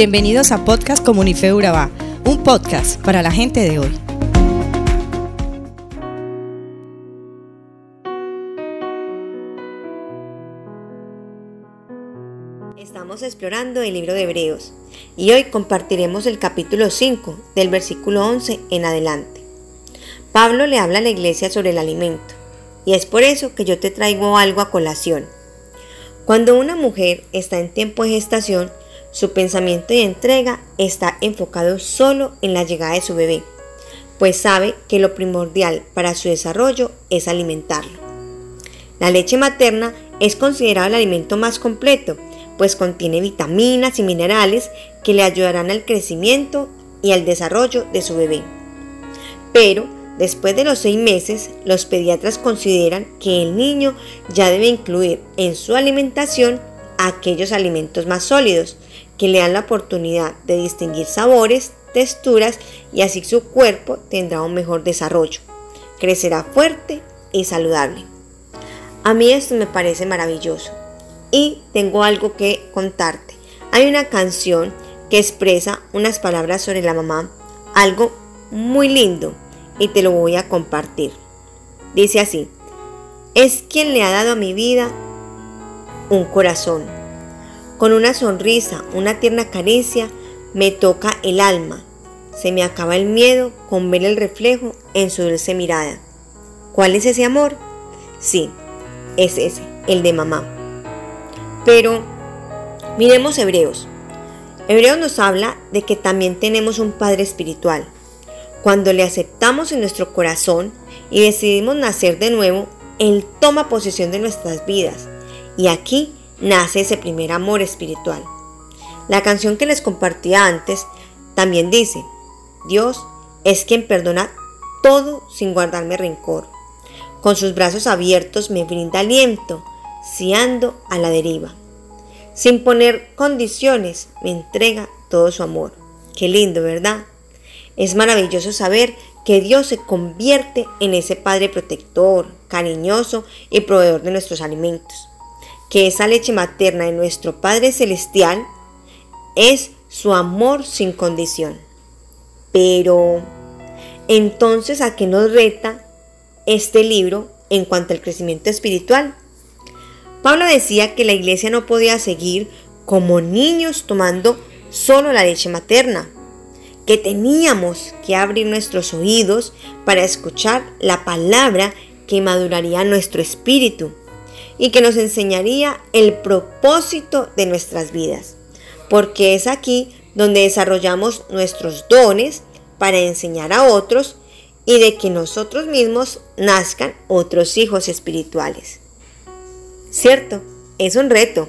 Bienvenidos a Podcast Comunife Urabá, un podcast para la gente de hoy. Estamos explorando el libro de Hebreos y hoy compartiremos el capítulo 5 del versículo 11 en adelante. Pablo le habla a la iglesia sobre el alimento y es por eso que yo te traigo algo a colación. Cuando una mujer está en tiempo de gestación, su pensamiento y entrega está enfocado solo en la llegada de su bebé, pues sabe que lo primordial para su desarrollo es alimentarlo. La leche materna es considerada el alimento más completo, pues contiene vitaminas y minerales que le ayudarán al crecimiento y al desarrollo de su bebé. Pero después de los seis meses, los pediatras consideran que el niño ya debe incluir en su alimentación aquellos alimentos más sólidos, que le dan la oportunidad de distinguir sabores, texturas y así su cuerpo tendrá un mejor desarrollo. Crecerá fuerte y saludable. A mí esto me parece maravilloso y tengo algo que contarte. Hay una canción que expresa unas palabras sobre la mamá, algo muy lindo y te lo voy a compartir. Dice así, es quien le ha dado a mi vida un corazón con una sonrisa, una tierna caricia, me toca el alma. Se me acaba el miedo con ver el reflejo en su dulce mirada. ¿Cuál es ese amor? Sí, es ese, el de mamá. Pero miremos Hebreos. Hebreos nos habla de que también tenemos un Padre espiritual. Cuando le aceptamos en nuestro corazón y decidimos nacer de nuevo, Él toma posesión de nuestras vidas. Y aquí nace ese primer amor espiritual. La canción que les compartía antes también dice, Dios es quien perdona todo sin guardarme rencor. Con sus brazos abiertos me brinda aliento, si ando a la deriva. Sin poner condiciones, me entrega todo su amor. Qué lindo, ¿verdad? Es maravilloso saber que Dios se convierte en ese Padre protector, cariñoso y proveedor de nuestros alimentos que esa leche materna de nuestro Padre Celestial es su amor sin condición. Pero, entonces, ¿a qué nos reta este libro en cuanto al crecimiento espiritual? Pablo decía que la iglesia no podía seguir como niños tomando solo la leche materna, que teníamos que abrir nuestros oídos para escuchar la palabra que maduraría nuestro espíritu y que nos enseñaría el propósito de nuestras vidas, porque es aquí donde desarrollamos nuestros dones para enseñar a otros y de que nosotros mismos nazcan otros hijos espirituales. ¿Cierto? Es un reto.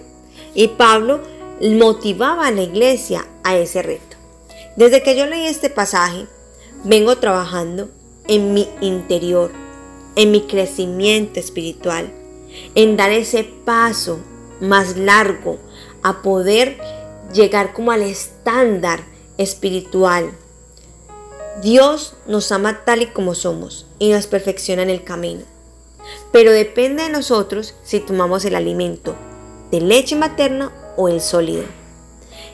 Y Pablo motivaba a la iglesia a ese reto. Desde que yo leí este pasaje, vengo trabajando en mi interior, en mi crecimiento espiritual, en dar ese paso más largo a poder llegar como al estándar espiritual. Dios nos ama tal y como somos y nos perfecciona en el camino. Pero depende de nosotros si tomamos el alimento de leche materna o el sólido.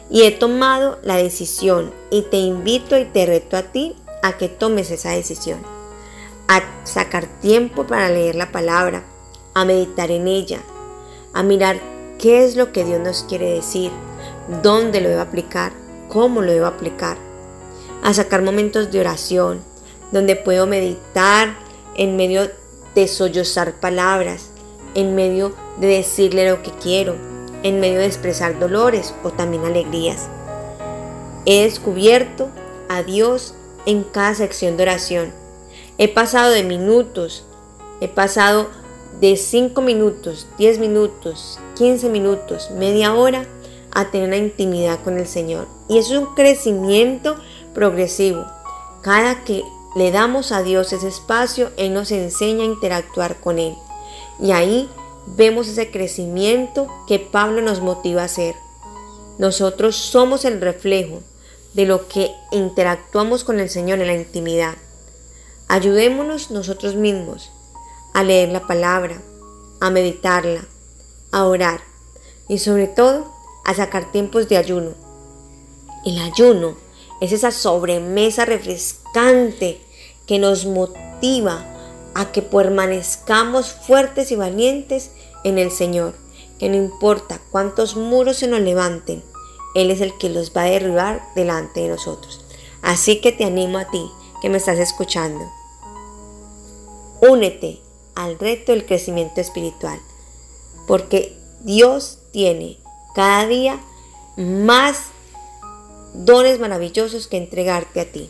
Y he tomado la decisión y te invito y te reto a ti a que tomes esa decisión. A sacar tiempo para leer la palabra, a meditar en ella, a mirar qué es lo que Dios nos quiere decir, dónde lo debo aplicar, cómo lo debo aplicar, a sacar momentos de oración, donde puedo meditar en medio de sollozar palabras, en medio de decirle lo que quiero, en medio de expresar dolores o también alegrías. He descubierto a Dios en cada sección de oración. He pasado de minutos, he pasado de 5 minutos, 10 minutos, 15 minutos, media hora a tener intimidad con el Señor. Y es un crecimiento progresivo. Cada que le damos a Dios ese espacio, Él nos enseña a interactuar con Él. Y ahí vemos ese crecimiento que Pablo nos motiva a hacer. Nosotros somos el reflejo de lo que interactuamos con el Señor en la intimidad. Ayudémonos nosotros mismos a leer la palabra, a meditarla, a orar y sobre todo a sacar tiempos de ayuno. El ayuno es esa sobremesa refrescante que nos motiva a que permanezcamos fuertes y valientes en el Señor, que no importa cuántos muros se nos levanten, Él es el que los va a derribar delante de nosotros. Así que te animo a ti que me estás escuchando. Únete al reto del crecimiento espiritual, porque Dios tiene cada día más dones maravillosos que entregarte a ti.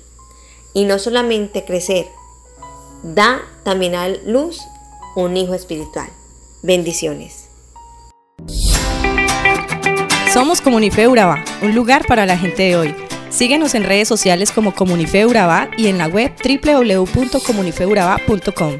Y no solamente crecer, da también a luz un hijo espiritual. Bendiciones. Somos Comunife Urabá, un lugar para la gente de hoy. Síguenos en redes sociales como Comunife Urabá y en la web www.comunifeurabá.com.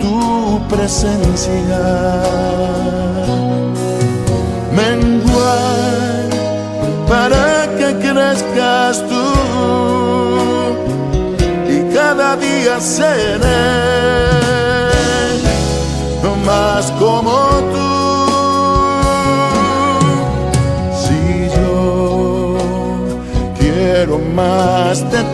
Tu presencia. Menguar para que crezcas tú. Y cada día seré más como tú. Si yo quiero más de ti,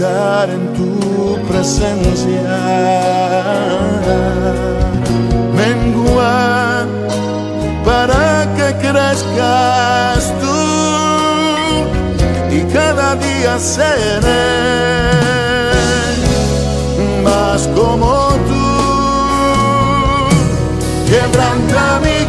habitar en tu presencia, menguar para que crezcas tú y cada día seré más como tú. Quebranta mi